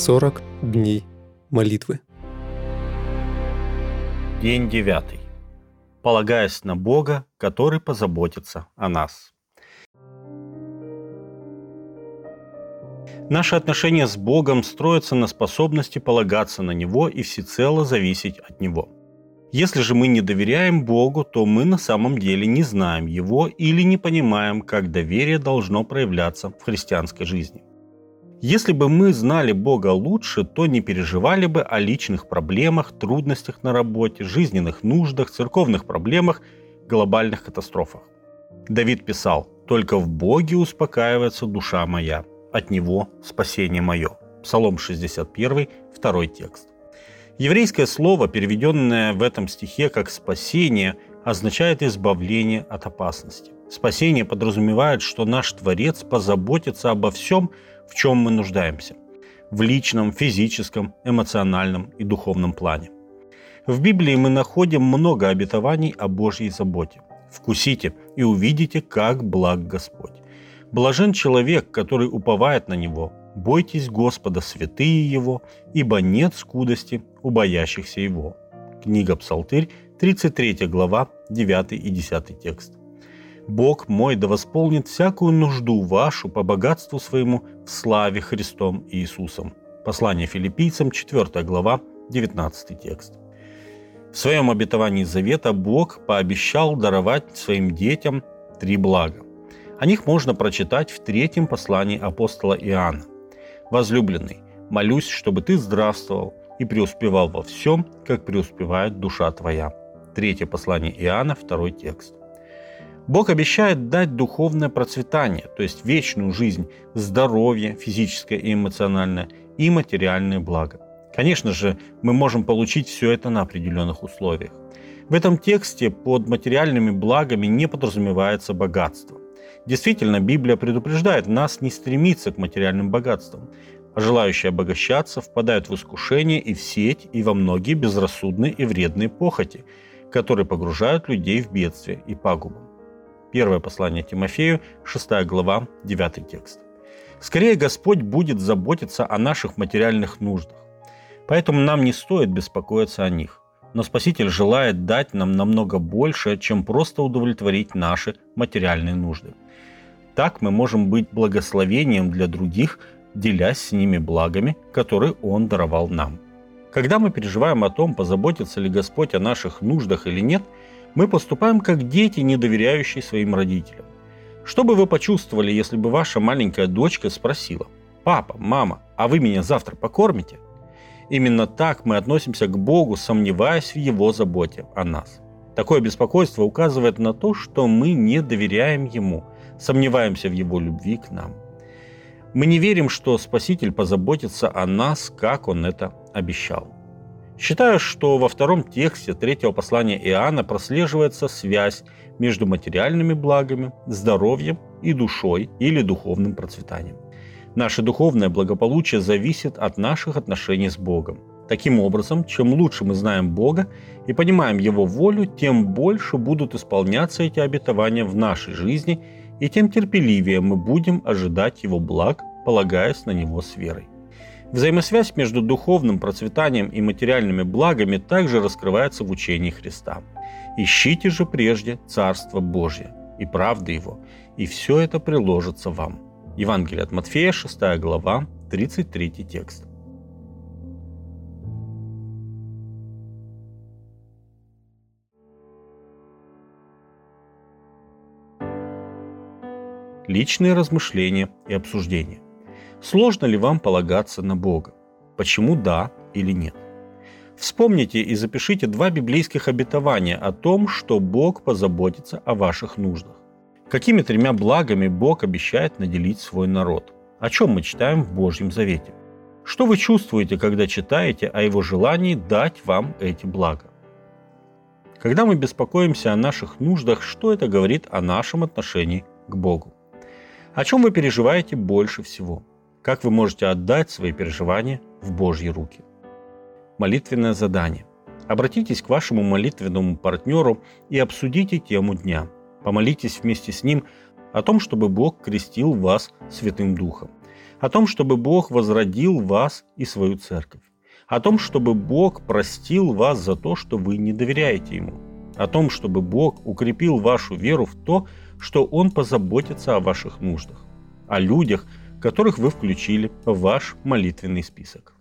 40 дней молитвы. День девятый. Полагаясь на Бога, который позаботится о нас. Наши отношения с Богом строятся на способности полагаться на Него и всецело зависеть от Него. Если же мы не доверяем Богу, то мы на самом деле не знаем Его или не понимаем, как доверие должно проявляться в христианской жизни. Если бы мы знали Бога лучше, то не переживали бы о личных проблемах, трудностях на работе, жизненных нуждах, церковных проблемах, глобальных катастрофах. Давид писал, «Только в Боге успокаивается душа моя, от Него спасение мое». Псалом 61, второй текст. Еврейское слово, переведенное в этом стихе как «спасение», означает избавление от опасности. Спасение подразумевает, что наш Творец позаботится обо всем, в чем мы нуждаемся в личном, физическом, эмоциональном и духовном плане. В Библии мы находим много обетований о Божьей заботе. Вкусите и увидите, как благ Господь. Блажен человек, который уповает на Него. Бойтесь Господа, святые Его, ибо нет скудости у боящихся Его. Книга Псалтырь, 33 глава, 9 и 10 текст. Бог мой да восполнит всякую нужду вашу по богатству своему в славе Христом Иисусом. Послание филиппийцам, 4 глава, 19 текст. В своем обетовании завета Бог пообещал даровать своим детям три блага. О них можно прочитать в третьем послании апостола Иоанна. «Возлюбленный, молюсь, чтобы ты здравствовал и преуспевал во всем, как преуспевает душа твоя». Третье послание Иоанна, второй текст. Бог обещает дать духовное процветание, то есть вечную жизнь, здоровье физическое и эмоциональное и материальные блага. Конечно же, мы можем получить все это на определенных условиях. В этом тексте под материальными благами не подразумевается богатство. Действительно, Библия предупреждает нас не стремиться к материальным богатствам, а желающие обогащаться впадают в искушение и в сеть, и во многие безрассудные и вредные похоти, которые погружают людей в бедствие и пагубу. Первое послание Тимофею, 6 глава, 9 текст. Скорее Господь будет заботиться о наших материальных нуждах. Поэтому нам не стоит беспокоиться о них. Но Спаситель желает дать нам намного больше, чем просто удовлетворить наши материальные нужды. Так мы можем быть благословением для других, делясь с ними благами, которые Он даровал нам. Когда мы переживаем о том, позаботится ли Господь о наших нуждах или нет – мы поступаем как дети, не доверяющие своим родителям. Что бы вы почувствовали, если бы ваша маленькая дочка спросила, «Папа, мама, а вы меня завтра покормите?» Именно так мы относимся к Богу, сомневаясь в Его заботе о нас. Такое беспокойство указывает на то, что мы не доверяем Ему, сомневаемся в Его любви к нам. Мы не верим, что Спаситель позаботится о нас, как Он это обещал. Считаю, что во втором тексте третьего послания Иоанна прослеживается связь между материальными благами, здоровьем и душой или духовным процветанием. Наше духовное благополучие зависит от наших отношений с Богом. Таким образом, чем лучше мы знаем Бога и понимаем Его волю, тем больше будут исполняться эти обетования в нашей жизни, и тем терпеливее мы будем ожидать Его благ, полагаясь на Него с верой. Взаимосвязь между духовным процветанием и материальными благами также раскрывается в учении Христа. «Ищите же прежде Царство Божье и правды Его, и все это приложится вам». Евангелие от Матфея, 6 глава, 33 текст. Личные размышления и обсуждения. Сложно ли вам полагаться на Бога? Почему да или нет? Вспомните и запишите два библейских обетования о том, что Бог позаботится о ваших нуждах. Какими тремя благами Бог обещает наделить свой народ? О чем мы читаем в Божьем Завете? Что вы чувствуете, когда читаете о Его желании дать вам эти блага? Когда мы беспокоимся о наших нуждах, что это говорит о нашем отношении к Богу? О чем вы переживаете больше всего? Как вы можете отдать свои переживания в Божьи руки? Молитвенное задание. Обратитесь к вашему молитвенному партнеру и обсудите тему дня. Помолитесь вместе с ним о том, чтобы Бог крестил вас Святым Духом. о том, чтобы Бог возродил вас и свою церковь, о том, чтобы Бог простил вас за то, что вы не доверяете Ему, о том, чтобы Бог укрепил вашу веру в то, что Он позаботится о ваших нуждах, о людях, которых вы включили в ваш молитвенный список.